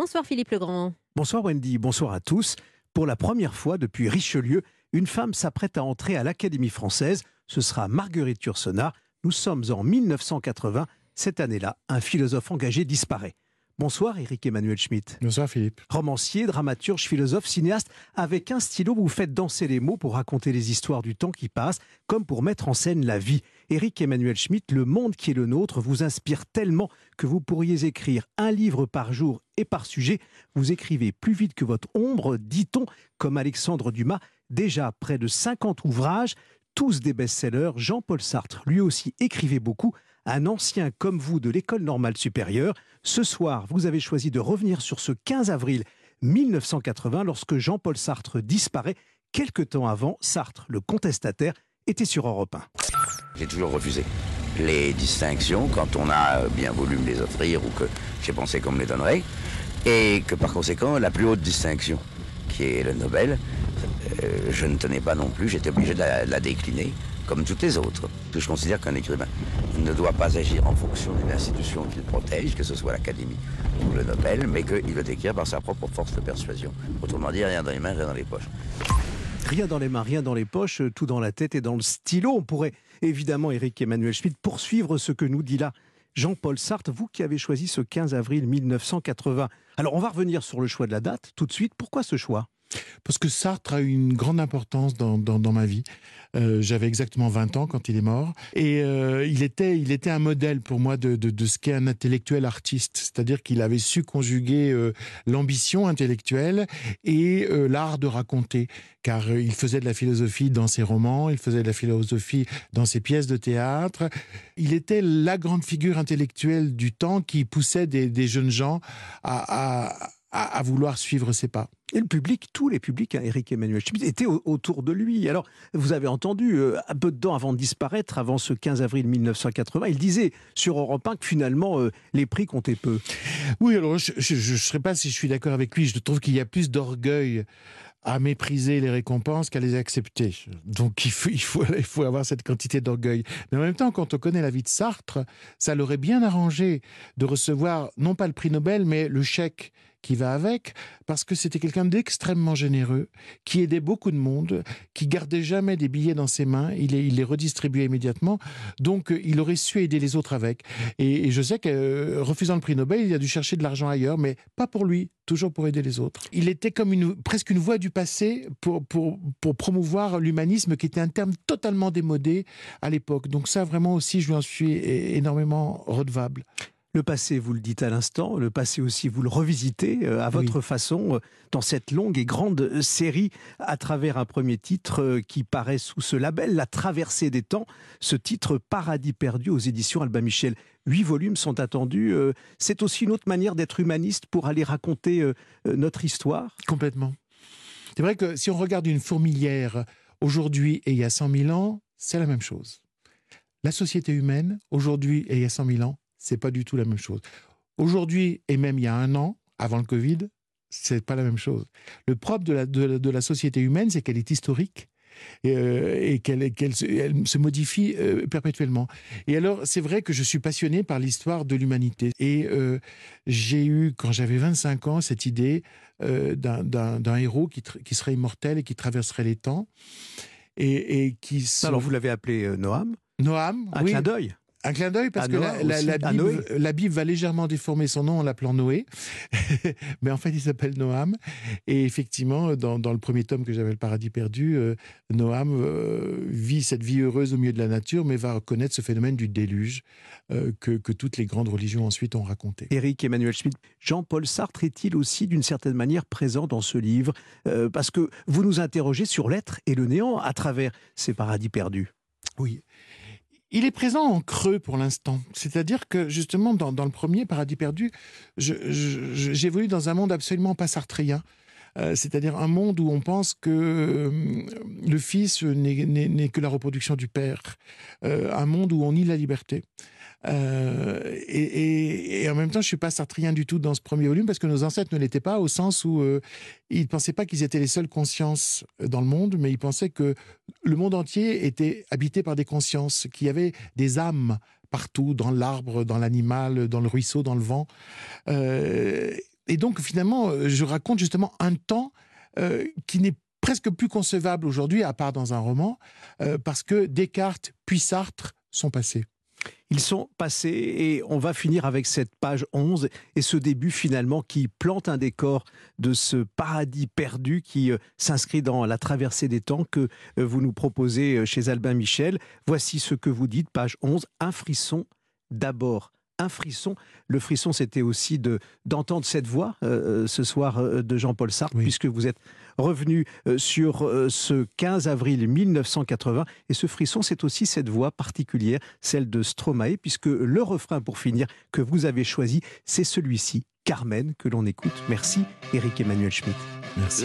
Bonsoir Philippe Legrand. Bonsoir Wendy, bonsoir à tous. Pour la première fois depuis Richelieu, une femme s'apprête à entrer à l'Académie française. Ce sera Marguerite Yourcenar. Nous sommes en 1980. Cette année-là, un philosophe engagé disparaît. Bonsoir Éric Emmanuel Schmitt. Bonsoir Philippe. Romancier, dramaturge, philosophe, cinéaste, avec un stylo, vous faites danser les mots pour raconter les histoires du temps qui passe, comme pour mettre en scène la vie. Éric Emmanuel Schmitt, le monde qui est le nôtre vous inspire tellement que vous pourriez écrire un livre par jour et par sujet. Vous écrivez plus vite que votre ombre, dit-on, comme Alexandre Dumas, déjà près de 50 ouvrages, tous des best-sellers. Jean-Paul Sartre, lui aussi, écrivait beaucoup un ancien comme vous de l'école normale supérieure. Ce soir, vous avez choisi de revenir sur ce 15 avril 1980 lorsque Jean-Paul Sartre disparaît. Quelque temps avant, Sartre, le contestataire, était sur Europe 1. J'ai toujours refusé les distinctions quand on a bien voulu me les offrir ou que j'ai pensé qu'on me les donnerait. Et que par conséquent, la plus haute distinction, qui est le Nobel, euh, je ne tenais pas non plus, j'étais obligé de la décliner comme toutes les autres. Je considère qu'un écrivain ne doit pas agir en fonction d'une institution qu'il protège, que ce soit l'Académie ou le Nobel, mais qu'il veut écrire par sa propre force de persuasion. Autrement dit, rien dans les mains, rien dans les poches. Rien dans les mains, rien dans les poches, tout dans la tête et dans le stylo. On pourrait évidemment, Eric Emmanuel Schmitt, poursuivre ce que nous dit là Jean-Paul Sartre, vous qui avez choisi ce 15 avril 1980. Alors on va revenir sur le choix de la date tout de suite. Pourquoi ce choix? Parce que Sartre a eu une grande importance dans, ma vie. Euh, j'avais exactement 20 ans quand il est mort. Et euh, il, était, il était un modèle pour moi de, de, ce qu'est un intellectuel artiste. C'est-à-dire qu'il avait su conjuguer euh, l'ambition intellectuelle et l'art de raconter. Car il faisait de la philosophie dans ses romans, il faisait de la philosophie dans ses pièces de théâtre. Il était la grande figure intellectuelle du temps qui poussait des, jeunes gens à à, vouloir suivre ses pas. Et le public, tous les publics, hein, Eric Emmanuel Schmitt, étaient autour de lui. Alors, vous avez entendu, euh, un peu de temps avant de disparaître, avant ce 15 avril 1980, il disait sur Europe 1 que finalement, euh, les prix comptaient peu. Oui, alors je ne sais pas si je suis d'accord avec lui. Je trouve qu'il y a plus d'orgueil à mépriser les récompenses qu'à les accepter. Donc il faut, il faut, il faut avoir cette quantité d'orgueil. Mais en même temps, quand on connaît la vie de Sartre, ça l'aurait bien arrangé de recevoir non pas le prix Nobel, mais le chèque qui va avec, parce que c'était quelqu'un d'extrêmement généreux, qui aidait beaucoup de monde, qui gardait jamais des billets dans ses mains, il les, il les redistribuait immédiatement, donc euh, il aurait su aider les autres avec. Et, je sais que, euh, refusant le prix Nobel, il a dû chercher de l'argent ailleurs, mais pas pour lui, toujours pour aider les autres. Il était comme presque une voix du passé pour promouvoir l'humanisme, qui était un terme totalement démodé à l'époque. Donc ça, vraiment aussi, je lui en suis énormément redevable. Le passé, vous le dites à l'instant, le passé aussi, vous le revisitez euh, à votre façon euh, dans cette longue et grande euh, série à travers un premier titre qui paraît sous ce label, La traversée des temps, ce titre Paradis perdu aux éditions Albin Michel. Huit volumes sont attendus. C'est aussi une autre manière d'être humaniste pour aller raconter notre histoire? Complètement. C'est vrai que si on regarde une fourmilière aujourd'hui et il y a 100 000 ans, c'est la même chose. La société humaine, aujourd'hui et il y a 100 000 ans, c'est pas du tout la même chose. Aujourd'hui, et même il y a un an, avant le Covid, c'est pas la même chose. Le propre de la, de, la société humaine, c'est qu'elle est historique. Et, euh, qu'elle se modifie euh, perpétuellement. Et alors, c'est vrai que je suis passionné par l'histoire de l'humanité. Et euh, j'ai eu, quand j'avais 25 ans, cette idée d'un héros qui, qui, serait immortel et qui traverserait les temps. Et, qui Alors, vous l'avez appelé Noam? Noam, un clin d'œil? Un clin d'œil parce que la, Bible, va légèrement déformer son nom en l'appelant Noé, mais en fait il s'appelle Noam. Et effectivement, dans, le premier tome que j'avais le paradis perdu, euh, Noam euh, vit cette vie heureuse au milieu de la nature, mais va reconnaître ce phénomène du déluge euh, que, que, toutes les grandes religions ensuite ont raconté. Éric Emmanuel Schmitt, Jean-Paul Sartre est-il aussi d'une certaine manière présent dans ce livre? Parce que vous nous interrogez sur l'être et le néant à travers ces paradis perdus. Oui. Il est présent en creux pour l'instant. C'est-à-dire que justement, dans, le premier Paradis perdu, j'évolue dans un monde absolument pas sartrien. Euh, c'est-à-dire un monde où on pense que euh, le fils n'est que la reproduction du père, euh, un monde où on nie la liberté. Et, en même temps, je suis pas sartrien du tout dans ce premier volume parce que nos ancêtres ne l'étaient pas au sens où ils ne pensaient pas qu'ils étaient les seules consciences dans le monde, mais ils pensaient que le monde entier était habité par des consciences, qu'il y avait des âmes partout, dans l'arbre, dans l'animal, dans le ruisseau, dans le vent. Et donc, finalement, euh, je raconte justement un temps euh, qui n'est presque plus concevable aujourd'hui, à part dans un roman, euh, parce que Descartes puis Sartre sont passés. Ils sont passés et on va finir avec cette page 11 et ce début finalement qui plante un décor de ce paradis perdu qui s'inscrit dans la traversée des temps que vous nous proposez chez Albin Michel. Voici ce que vous dites, page 11, un frisson d'abord un frisson. Le frisson, c'était aussi de d'entendre cette voix euh, euh, ce soir euh, de Jean-Paul Sartre, puisque vous êtes revenu sur ce 15 avril 1980. Et ce frisson, c'est aussi cette voix particulière, celle de Stromae, puisque le refrain, pour finir, que vous avez choisi, c'est celui-ci, Carmen, que l'on écoute. Merci, Eric Emmanuel Schmitt. Merci.